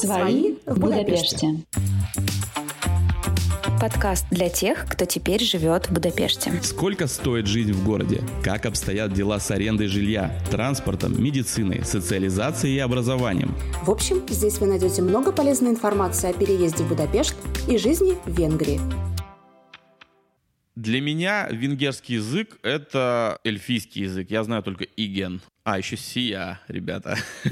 Свои в Будапеште. Подкаст для тех, кто теперь живет в Будапеште. Сколько стоит жизнь в городе? Как обстоят дела с арендой жилья, транспортом, медициной, социализацией и образованием? В общем, здесь вы найдете много полезной информации о переезде в Будапешт и жизни в Венгрии. Для меня венгерский язык — это эльфийский язык. Я знаю только иген. А, еще сия, ребята.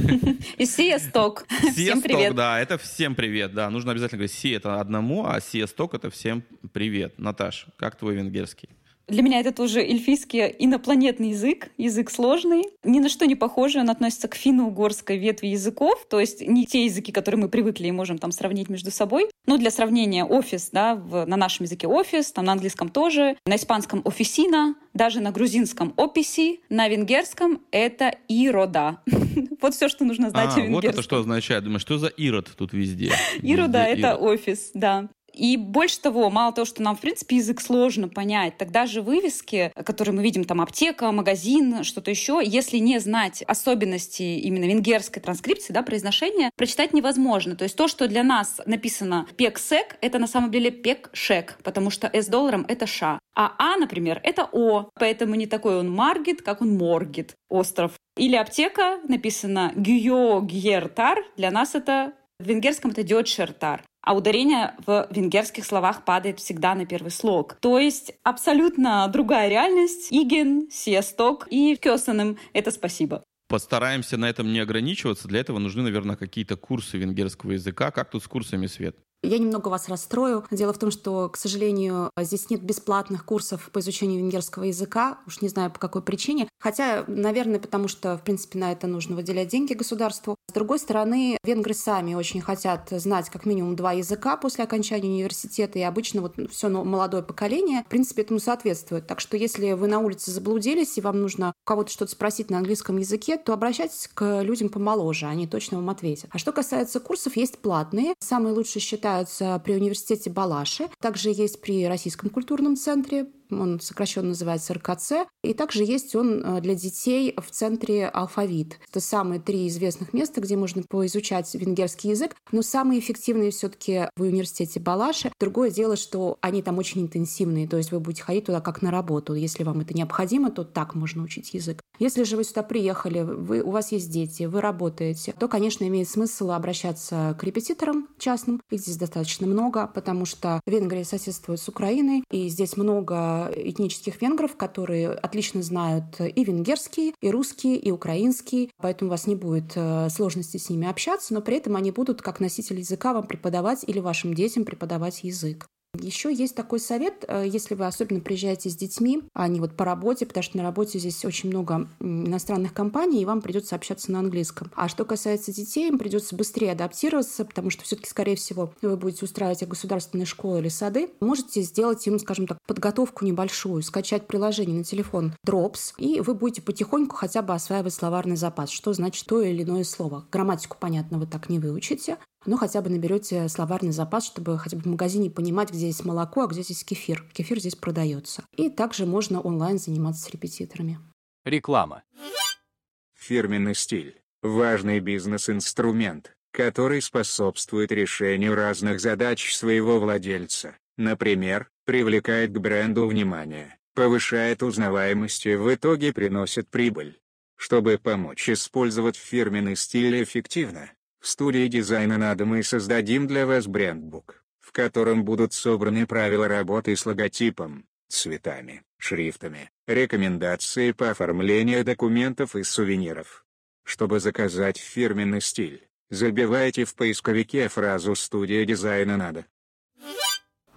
И сия сток. Всем привет. да, это всем привет, да. Нужно обязательно говорить сия это одному, а сия сток это всем привет. Наташ, как твой венгерский? Для меня это тоже эльфийский инопланетный язык, язык сложный, ни на что не похожий, он относится к финно-угорской ветви языков, то есть не те языки, которые мы привыкли и можем там сравнить между собой. Ну, для сравнения, офис, да, в, на нашем языке офис, там на английском тоже, на испанском офисина, даже на грузинском описи, на венгерском это ирода. Вот все, что нужно знать а, о венгерском. Вот это что означает? Думаю, что за ирод тут везде? Ирода — это офис, да. И больше того, мало того, что нам, в принципе, язык сложно понять, тогда же вывески, которые мы видим, там аптека, магазин, что-то еще, если не знать особенности именно венгерской транскрипции, да, произношения, прочитать невозможно. То есть то, что для нас написано пексек, это на самом деле пекшек, потому что с долларом это ша. А А, например, это О, поэтому не такой он маргит, как он моргит, остров. Или аптека, написано гюйо гьертар, для нас это в венгерском это дёдшертар а ударение в венгерских словах падает всегда на первый слог. То есть абсолютно другая реальность. Иген, Сиесток и Кёсаным — это спасибо. Постараемся на этом не ограничиваться. Для этого нужны, наверное, какие-то курсы венгерского языка. Как тут с курсами, Свет? Я немного вас расстрою. Дело в том, что, к сожалению, здесь нет бесплатных курсов по изучению венгерского языка. Уж не знаю, по какой причине. Хотя, наверное, потому что, в принципе, на это нужно выделять деньги государству. С другой стороны, венгры сами очень хотят знать как минимум два языка после окончания университета. И обычно вот все молодое поколение, в принципе, этому соответствует. Так что если вы на улице заблудились, и вам нужно у кого-то что-то спросить на английском языке, то обращайтесь к людям помоложе, они точно вам ответят. А что касается курсов, есть платные. Самые лучшие считают обучаются при университете Балаши, также есть при Российском культурном центре, он сокращенно называется РКЦ. И также есть он э, для детей в центре «Алфавит». Это самые три известных места, где можно поизучать венгерский язык. Но самые эффективные все таки в университете Балаши. Другое дело, что они там очень интенсивные, то есть вы будете ходить туда как на работу. Если вам это необходимо, то так можно учить язык. Если же вы сюда приехали, вы, у вас есть дети, вы работаете, то, конечно, имеет смысл обращаться к репетиторам частным. Их здесь достаточно много, потому что Венгрия соседствует с Украиной, и здесь много этнических венгров, которые отлично знают и венгерский, и русский, и украинский, поэтому у вас не будет э, сложности с ними общаться, но при этом они будут как носитель языка вам преподавать или вашим детям преподавать язык. Еще есть такой совет, э, если вы особенно приезжаете с детьми, а не вот по работе, потому что на работе здесь очень много иностранных компаний, и вам придется общаться на английском. А что касается детей, им придется быстрее адаптироваться, потому что все-таки, скорее всего, вы будете устраивать государственные школы или сады. Можете сделать им, скажем так, подготовку небольшую, скачать приложение на телефон Drops, и вы будете потихоньку хотя бы осваивать словарный запас, что значит то или иное слово. Грамматику, понятно, вы так не выучите, ну, хотя бы наберете словарный запас, чтобы хотя бы в магазине понимать, где здесь молоко, а где здесь кефир. Кефир здесь продается. И также можно онлайн заниматься с репетиторами. Реклама. Фирменный стиль – важный бизнес-инструмент, который способствует решению разных задач своего владельца. Например, привлекает к бренду внимание, повышает узнаваемость и в итоге приносит прибыль. Чтобы помочь использовать фирменный стиль эффективно, студии дизайна надо мы создадим для вас брендбук, в котором будут собраны правила работы с логотипом, цветами, шрифтами, рекомендации по оформлению документов и сувениров. Чтобы заказать фирменный стиль, забивайте в поисковике фразу «Студия дизайна надо».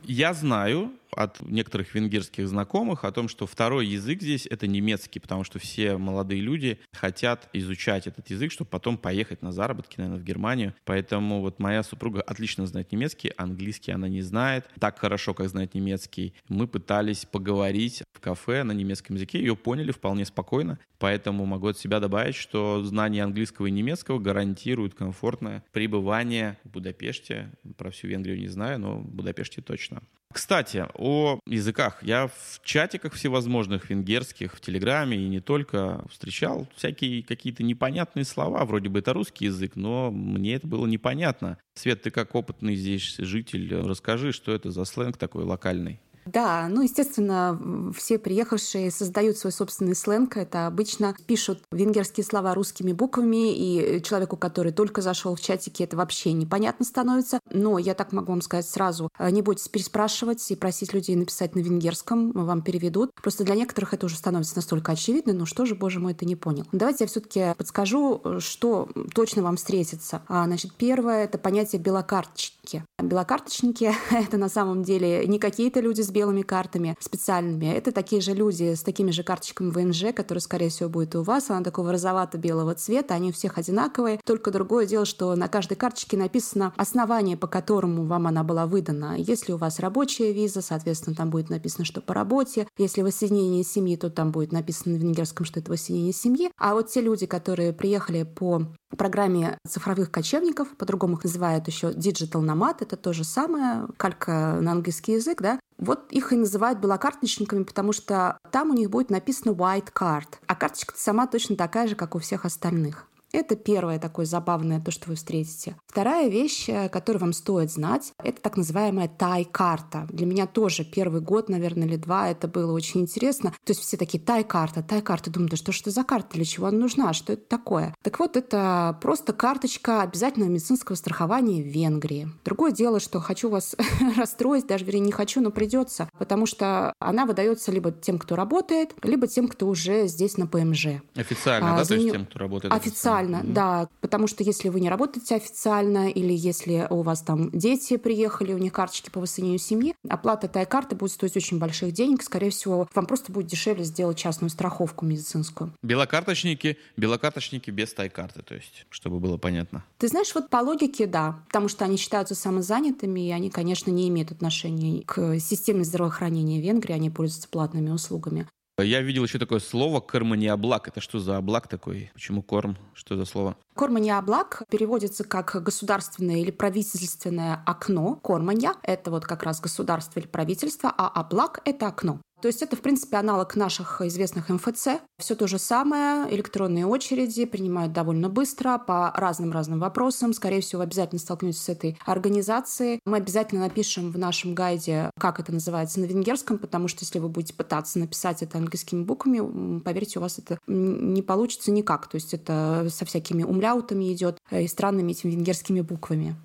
Я знаю, от некоторых венгерских знакомых о том, что второй язык здесь это немецкий, потому что все молодые люди хотят изучать этот язык, чтобы потом поехать на заработки, наверное, в Германию. Поэтому вот моя супруга отлично знает немецкий, английский она не знает так хорошо, как знает немецкий. Мы пытались поговорить в кафе на немецком языке, ее поняли вполне спокойно, поэтому могу от себя добавить, что знание английского и немецкого гарантирует комфортное пребывание в Будапеште. Про всю Венгрию не знаю, но в Будапеште точно. Кстати, о языках. Я в чатиках всевозможных венгерских, в Телеграме и не только встречал всякие какие-то непонятные слова. Вроде бы это русский язык, но мне это было непонятно. Свет, ты как опытный здесь житель, расскажи, что это за сленг такой локальный? Да, ну, естественно, все приехавшие создают свой собственный сленг. Это обычно пишут венгерские слова русскими буквами, и человеку, который только зашел в чатике, это вообще непонятно становится. Но я так могу вам сказать сразу, э, не бойтесь переспрашивать и просить людей написать на венгерском, вам переведут. Просто для некоторых это уже становится настолько очевидно, ну что же, боже мой, это не понял. Давайте я все-таки подскажу, что точно вам встретится. А, значит, первое — это понятие белокарточки. Белокарточники — это на самом деле не какие-то люди с белыми картами специальными. Это такие же люди с такими же карточками ВНЖ, которые, скорее всего, будет у вас. Она такого розовато-белого цвета. Они у всех одинаковые. Только другое дело, что на каждой карточке написано основание, по которому вам она была выдана. Если у вас рабочая виза, соответственно, там будет написано, что по работе. Если воссоединение семьи, то там будет написано на венгерском, что это воссоединение семьи. А вот те люди, которые приехали по программе цифровых кочевников, по-другому их называют еще Digital Nomad, это то же самое, калька на английский язык, да, вот их и называют белокарточниками, потому что там у них будет написано white card, а карточка сама точно такая же, как у всех остальных. Это первое такое забавное, то, что вы встретите. Вторая вещь, э, которую вам стоит знать, это так называемая тай-карта. Для меня тоже первый год, наверное, или два, это было очень интересно. То есть все такие тай-карта, тай-карта. Думаю, да что ж это за карта, для чего она нужна, что это такое? Так вот, это просто карточка обязательного медицинского страхования в Венгрии. Другое дело, что хочу вас расстроить, даже, вернее, не хочу, но придется, потому что она выдается либо тем, кто работает, либо тем, кто уже здесь на ПМЖ. Официально, а, да? То есть тем, кто работает официально официально, mm-hmm. да, потому что если вы не работаете официально или если у вас там дети приехали, у них карточки по воссоединению семьи, оплата этой карты будет стоить очень больших денег, скорее всего, вам просто будет дешевле сделать частную страховку медицинскую. Белокарточники, белокарточники без тай-карты, то есть, чтобы было понятно. Ты знаешь, вот по логике, да, потому что они считаются самозанятыми, и они, конечно, не имеют отношения к системе здравоохранения Венгрии, они пользуются платными услугами. Я видел еще такое слово «кормониоблак». Это что за облак такой? Почему корм? Что за слово? Кормониоблак переводится как государственное или правительственное окно. Корманья — это вот как раз государство или правительство, а облак — это окно. То есть это, в принципе, аналог наших известных МФЦ. Все то же самое, электронные очереди принимают довольно быстро по разным-разным вопросам. Скорее всего, обязательно столкнетесь с этой организацией. Мы обязательно напишем в нашем гайде, как это называется на венгерском, потому что если вы будете пытаться написать это английскими буквами, поверьте, у вас это не получится никак. То есть это со всякими умляутами идет и странными этими венгерскими буквами.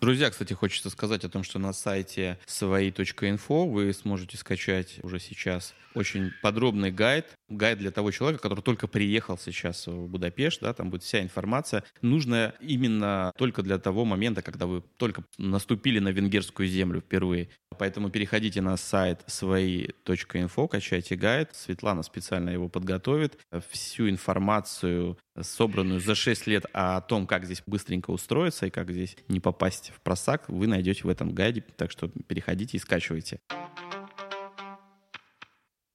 Друзья, кстати, хочется сказать о том, что на сайте свои.инфо вы сможете скачать уже сейчас очень подробный гайд, гайд для того человека, который только приехал сейчас в Будапешт, да, там будет вся информация, нужная именно только для того момента, когда вы только наступили на венгерскую землю впервые. Поэтому переходите на сайт свои.инфо, качайте гайд, Светлана специально его подготовит, всю информацию собранную за 6 лет о том, как здесь быстренько устроиться и как здесь не попасть в просак, вы найдете в этом гайде, так что переходите и скачивайте.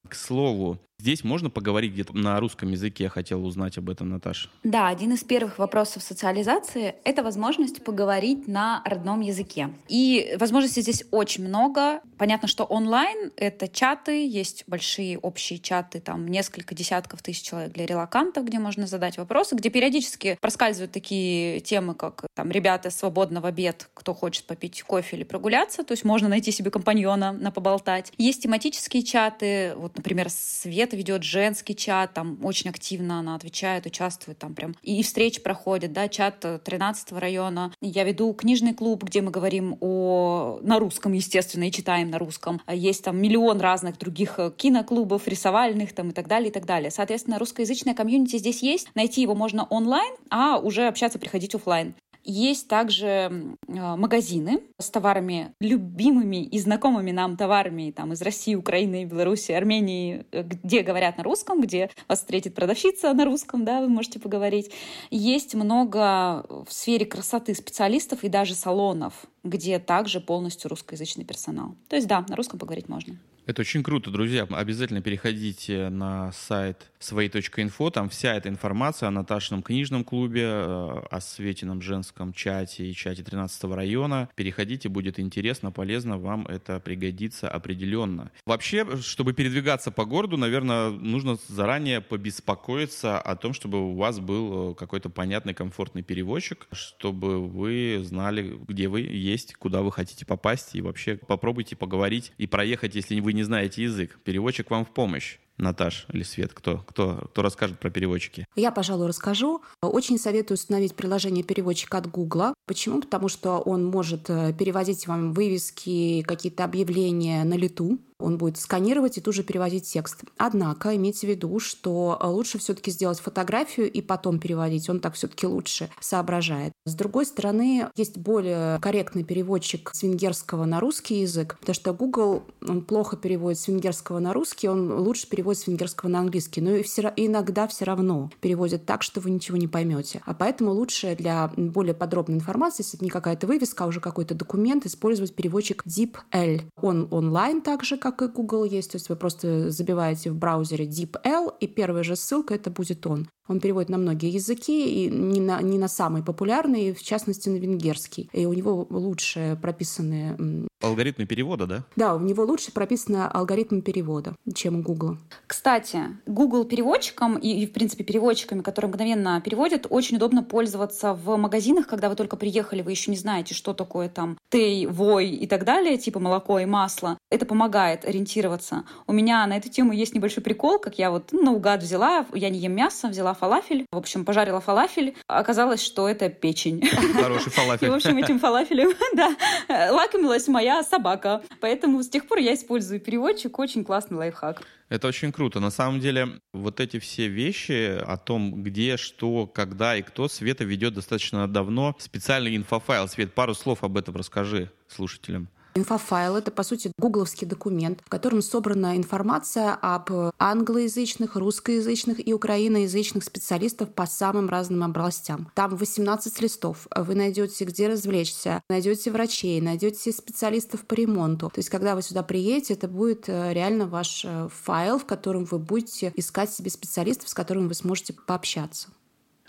К слову, Здесь можно поговорить где-то на русском языке, я хотела узнать об этом, Наташа. Да, один из первых вопросов социализации — это возможность поговорить на родном языке. И возможностей здесь очень много. Понятно, что онлайн — это чаты, есть большие общие чаты, там несколько десятков тысяч человек для релакантов, где можно задать вопросы, где периодически проскальзывают такие темы, как там ребята свободно в обед, кто хочет попить кофе или прогуляться, то есть можно найти себе компаньона на поболтать. Есть тематические чаты, вот, например, Свет Света ведет женский чат, там очень активно она отвечает, участвует там прям. И встречи проходят, да, чат 13 района. Я веду книжный клуб, где мы говорим о... на русском, естественно, и читаем на русском. Есть там миллион разных других э, киноклубов, рисовальных там и так далее, и так далее. Соответственно, русскоязычная комьюнити здесь есть. Найти его можно онлайн, а уже общаться приходить офлайн. Есть также а, магазины с товарами любимыми и знакомыми нам товарами там, из России, Украины, Беларуси, Армении, э, где говорят на русском, где вас встретит продавщица на русском, да, вы можете поговорить. Есть много в сфере красоты специалистов и даже салонов, где также полностью русскоязычный персонал. То есть да, на русском поговорить можно. Это очень круто, друзья. Обязательно переходите на сайт своей.инфо. Там вся эта информация о Наташином книжном клубе, э, о Светином женском чате и чате 13 района. Переходите, будет интересно, полезно, вам это пригодится определенно. Вообще, чтобы передвигаться по городу, наверное, нужно заранее побеспокоиться о том, чтобы у вас был э, какой-то понятный, комфортный переводчик, чтобы вы знали, где вы есть, куда вы хотите попасть, и вообще попробуйте поговорить и проехать, если вы не знаете язык. Переводчик вам в помощь. Наташ или Свет, кто, кто, кто расскажет про переводчики? Я, пожалуй, расскажу. Очень советую установить приложение переводчик от Гугла. Почему? Потому что он может э, переводить вам вывески, какие-то объявления на лету он будет сканировать и тут же переводить текст. Однако имейте в виду, что лучше все-таки сделать фотографию и потом переводить. Он так все-таки лучше соображает. С другой стороны, есть более корректный переводчик с венгерского на русский язык, потому что Google он плохо переводит с венгерского на русский, он лучше переводит с венгерского на английский, но и все, иногда все равно переводит так, что вы ничего не поймете. А поэтому лучше для более подробной информации, если это не какая-то вывеска, а уже какой-то документ, использовать переводчик DeepL. Он онлайн также, как и Google есть. То есть вы просто забиваете в браузере DeepL, и первая же ссылка это будет он. Он переводит на многие языки, и не на, не на самые популярные, в частности, на венгерский. И у него лучше прописаны... Алгоритмы перевода, да? Да, у него лучше прописаны алгоритмы перевода, чем у Google. Кстати, Google переводчиком и, и, в принципе, переводчиками, которые мгновенно переводят, очень удобно пользоваться в магазинах, когда вы только приехали, вы еще не знаете, что такое там тей, вой и так далее, типа молоко и масло. Это помогает ориентироваться. У меня на эту тему есть небольшой прикол, как я вот наугад взяла, я не ем мясо, взяла фалафель. В общем, пожарила фалафель. Оказалось, что это печень. Хороший фалафель. И, в общем, этим фалафелем, да, лакомилась моя собака. Поэтому с тех пор я использую переводчик. Очень классный лайфхак. Это очень круто. На самом деле, вот эти все вещи о том, где, что, когда и кто, Света ведет достаточно давно. Специальный инфофайл. Свет, пару слов об этом расскажи слушателям. Инфофайл — это, по сути, гугловский документ, в котором собрана информация об англоязычных, русскоязычных и украиноязычных специалистов по самым разным областям. Там 18 листов. Вы найдете, где развлечься, найдете врачей, найдете специалистов по ремонту. То есть, когда вы сюда приедете, это будет э, реально ваш э, файл, в котором вы будете искать себе специалистов, с которыми вы сможете пообщаться.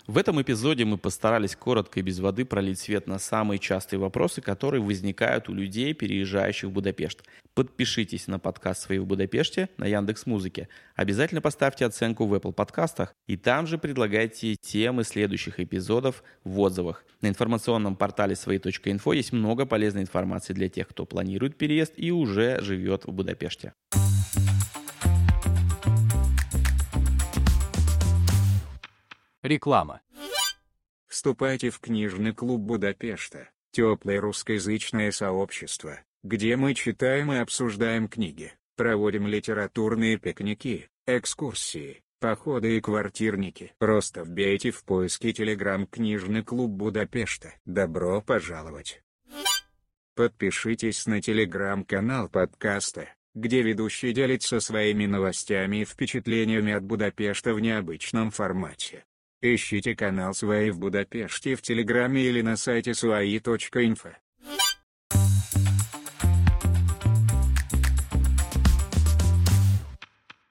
В этом эпизоде мы постарались коротко и без воды пролить свет на самые частые вопросы, которые возникают у людей, переезжающих в Будапешт. Подпишитесь на подкаст «Свои в Будапеште» на Яндекс Музыке. Обязательно поставьте оценку в Apple подкастах и там же предлагайте темы следующих эпизодов в отзывах. На информационном портале свои.инфо есть много полезной информации для тех, кто планирует переезд и уже живет в Будапеште. Реклама. Вступайте в книжный клуб Будапешта, теплое русскоязычное сообщество, где мы читаем и обсуждаем книги, проводим литературные пикники, экскурсии, походы и квартирники. Просто вбейте в поиске телеграм «Книжный клуб Будапешта». Добро пожаловать! Подпишитесь на телеграм-канал подкаста, где ведущий делится своими новостями и впечатлениями от Будапешта в необычном формате. Ищите канал Свои в Будапеште в Телеграме или на сайте свои.инфо.